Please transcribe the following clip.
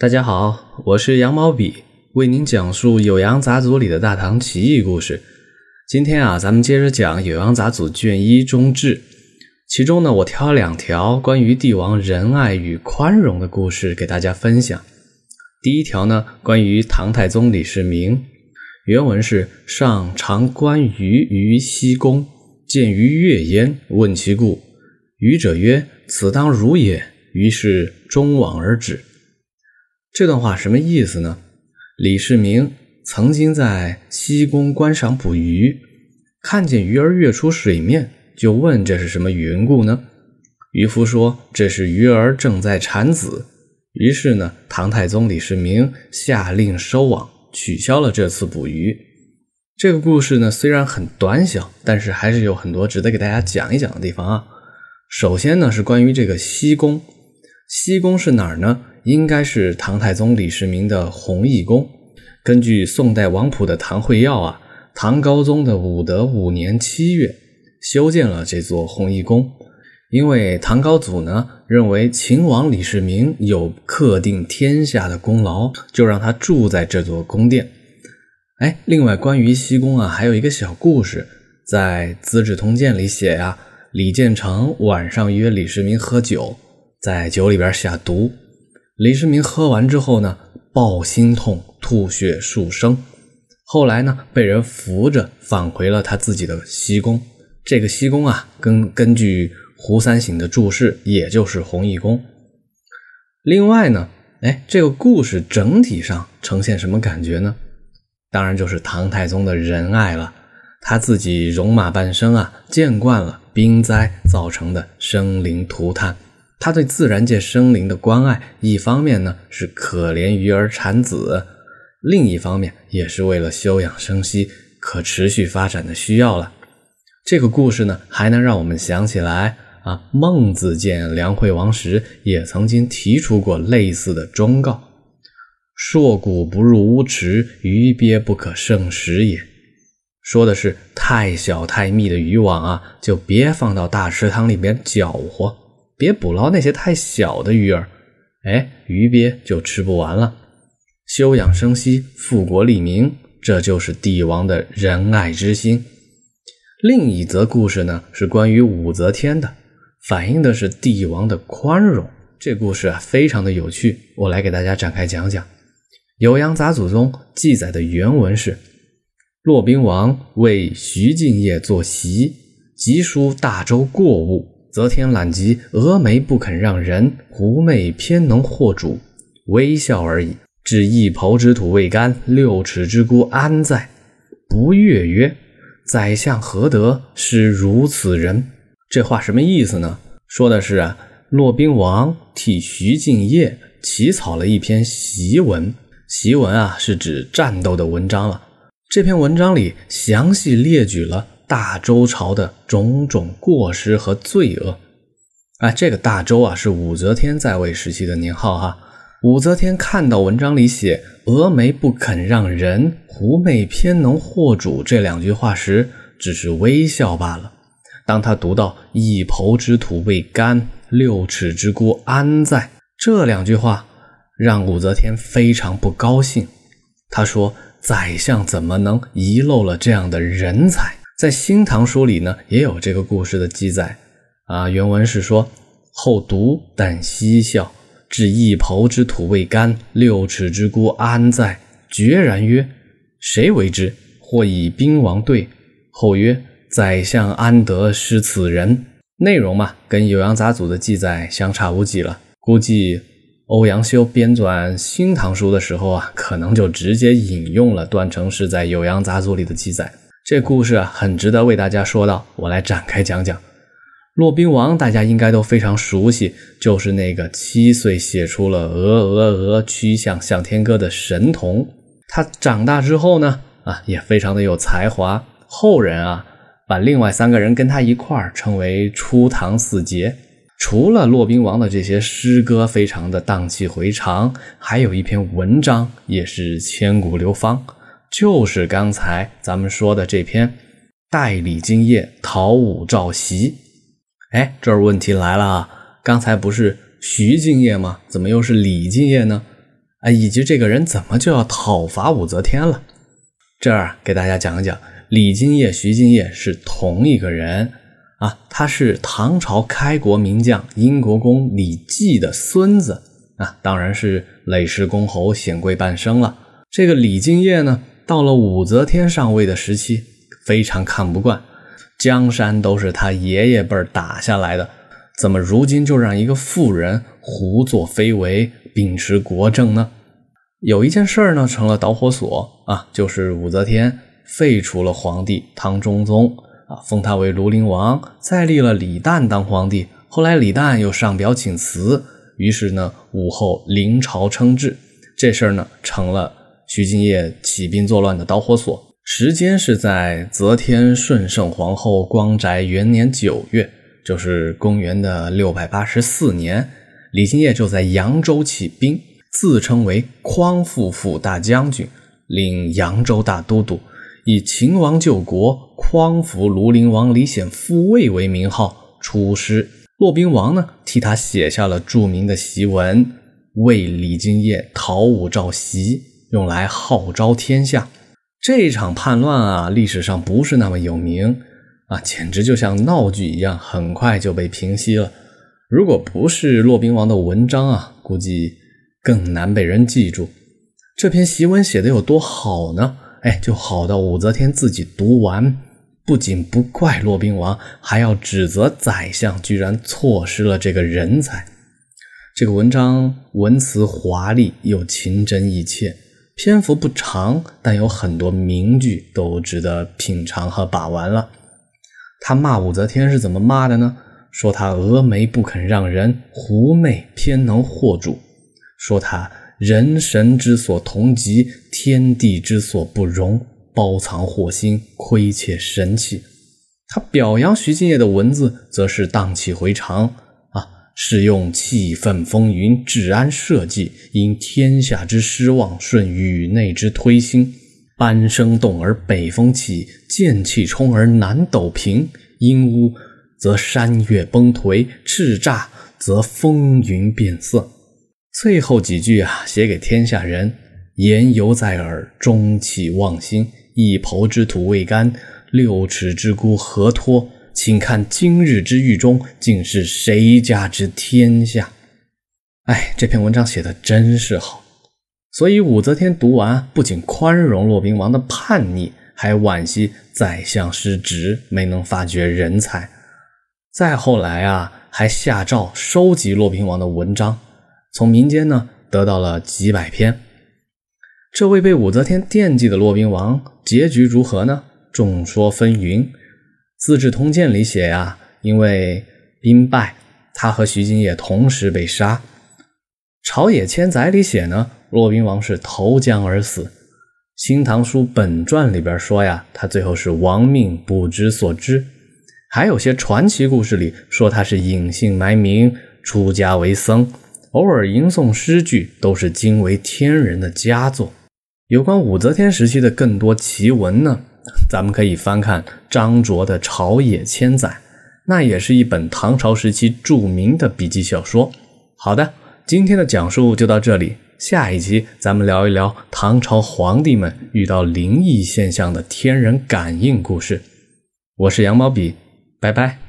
大家好，我是羊毛笔，为您讲述《酉阳杂俎》里的大唐奇异故事。今天啊，咱们接着讲《酉阳杂俎》卷一中志，其中呢，我挑两条关于帝王仁爱与宽容的故事给大家分享。第一条呢，关于唐太宗李世民，原文是：上常观鱼于西宫，见鱼跃焉，问其故，鱼者曰：“此当如也。”于是终往而止。这段话什么意思呢？李世民曾经在西宫观赏捕鱼，看见鱼儿跃出水面，就问这是什么缘故呢？渔夫说这是鱼儿正在产子。于是呢，唐太宗李世民下令收网，取消了这次捕鱼。这个故事呢，虽然很短小，但是还是有很多值得给大家讲一讲的地方啊。首先呢，是关于这个西宫。西宫是哪儿呢？应该是唐太宗李世民的弘义宫。根据宋代王溥的《唐会要》啊，唐高宗的武德五年七月修建了这座弘义宫。因为唐高祖呢认为秦王李世民有克定天下的功劳，就让他住在这座宫殿。哎，另外关于西宫啊，还有一个小故事，在《资治通鉴》里写呀，李建成晚上约李世民喝酒。在酒里边下毒，李世民喝完之后呢，暴心痛，吐血数升。后来呢，被人扶着返回了他自己的西宫。这个西宫啊，根根据胡三省的注释，也就是弘义宫。另外呢，哎，这个故事整体上呈现什么感觉呢？当然就是唐太宗的仁爱了。他自己戎马半生啊，见惯了兵灾造成的生灵涂炭。他对自然界生灵的关爱，一方面呢是可怜鱼儿产子，另一方面也是为了休养生息、可持续发展的需要了。这个故事呢，还能让我们想起来啊，孟子见梁惠王时也曾经提出过类似的忠告：“硕骨不入乌池，鱼鳖不可胜食也。”说的是太小太密的渔网啊，就别放到大池塘里边搅和。别捕捞那些太小的鱼儿，哎，鱼鳖就吃不完了。休养生息，富国利民，这就是帝王的仁爱之心。另一则故事呢，是关于武则天的，反映的是帝王的宽容。这故事啊，非常的有趣，我来给大家展开讲讲。《酉阳杂俎》中记载的原文是：骆宾王为徐敬业作席，急书大周过物。则天懒极，峨眉不肯让人；狐媚偏能惑主，微笑而已。至一抔之土未干，六尺之孤安在？不悦曰：“宰相何德，是如此人？”这话什么意思呢？说的是啊，骆宾王替徐敬业起草了一篇檄文。檄文啊，是指战斗的文章了。这篇文章里详细列举了。大周朝的种种过失和罪恶，啊，这个大周啊是武则天在位时期的年号哈。武则天看到文章里写“峨眉不肯让人，狐媚偏能惑主”这两句话时，只是微笑罢了。当他读到“一抔之土未干，六尺之孤安在”这两句话，让武则天非常不高兴。他说：“宰相怎么能遗漏了这样的人才？”在《新唐书》里呢，也有这个故事的记载啊。原文是说：“后独但嬉笑，至一抔之土未干，六尺之孤安在？”决然曰：“谁为之？”或以兵王对。后曰：“宰相安得失此人？”内容嘛，跟《酉阳杂俎》的记载相差无几了。估计欧阳修编纂《新唐书》的时候啊，可能就直接引用了段成式在《酉阳杂俎》里的记载。这故事啊，很值得为大家说到。我来展开讲讲。骆宾王，大家应该都非常熟悉，就是那个七岁写出了“鹅鹅鹅，曲项向天歌”的神童。他长大之后呢，啊，也非常的有才华。后人啊，把另外三个人跟他一块儿称为初唐四杰。除了骆宾王的这些诗歌非常的荡气回肠，还有一篇文章也是千古流芳。就是刚才咱们说的这篇《代李敬业讨武召檄》。哎，这儿问题来了啊！刚才不是徐敬业吗？怎么又是李敬业呢？啊，以及这个人怎么就要讨伐武则天了。这儿给大家讲一讲，李敬业、徐敬业是同一个人啊，他是唐朝开国名将英国公李绩的孙子啊，当然是累世公侯、显贵半生了。这个李敬业呢，到了武则天上位的时期，非常看不惯，江山都是他爷爷辈儿打下来的，怎么如今就让一个妇人胡作非为？秉持国政呢，有一件事儿呢成了导火索啊，就是武则天废除了皇帝唐中宗啊，封他为庐陵王，再立了李旦当皇帝。后来李旦又上表请辞，于是呢武后临朝称制，这事儿呢成了徐敬业起兵作乱的导火索。时间是在则天顺圣皇后光宅元年九月，就是公元的六百八十四年。李敬业就在扬州起兵，自称为匡复府大将军，领扬州大都督，以秦王救国、匡扶庐陵王李显复位为名号出师。骆宾王呢，替他写下了著名的檄文，为李敬业讨武召檄，用来号召天下。这场叛乱啊，历史上不是那么有名啊，简直就像闹剧一样，很快就被平息了。如果不是骆宾王的文章啊，估计更难被人记住。这篇檄文写的有多好呢？哎，就好到武则天自己读完，不仅不怪骆宾王，还要指责宰相居然错失了这个人才。这个文章文辞华丽又情真意切，篇幅不长，但有很多名句都值得品尝和把玩了。他骂武则天是怎么骂的呢？说他峨眉不肯让人，狐媚偏能惑主；说他人神之所同极，天地之所不容，包藏祸心，窥窃神器。他表扬徐敬业的文字，则是荡气回肠，是用气愤风云，治安社稷，因天下之失望，顺宇内之推心。班声动而北风起，剑气冲而南斗平，阴乌。则山岳崩颓，叱咤则风云变色。最后几句啊，写给天下人：言犹在耳，中气忘心。一抔之土未干，六尺之孤何托？请看今日之狱中，竟是谁家之天下？哎，这篇文章写的真是好。所以武则天读完，不仅宽容骆宾王的叛逆，还惋惜宰相失职，没能发掘人才。再后来啊，还下诏收集骆宾王的文章，从民间呢得到了几百篇。这位被武则天惦记的骆宾王，结局如何呢？众说纷纭。《资治通鉴》里写呀，因为兵败，他和徐敬业同时被杀。《朝野千载》里写呢，骆宾王是投江而死。《新唐书本传》里边说呀，他最后是亡命不知所知。还有些传奇故事里说他是隐姓埋名出家为僧，偶尔吟诵诗句，都是惊为天人的佳作。有关武则天时期的更多奇闻呢，咱们可以翻看张卓的《朝野千载》，那也是一本唐朝时期著名的笔记小说。好的，今天的讲述就到这里，下一集咱们聊一聊唐朝皇帝们遇到灵异现象的天人感应故事。我是羊毛笔。拜拜。